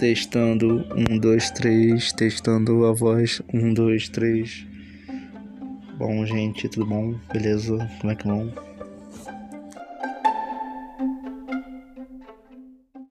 Testando, um, dois, três. Testando a voz, um, dois, três. Bom, gente, tudo bom? Beleza? Como é que vão?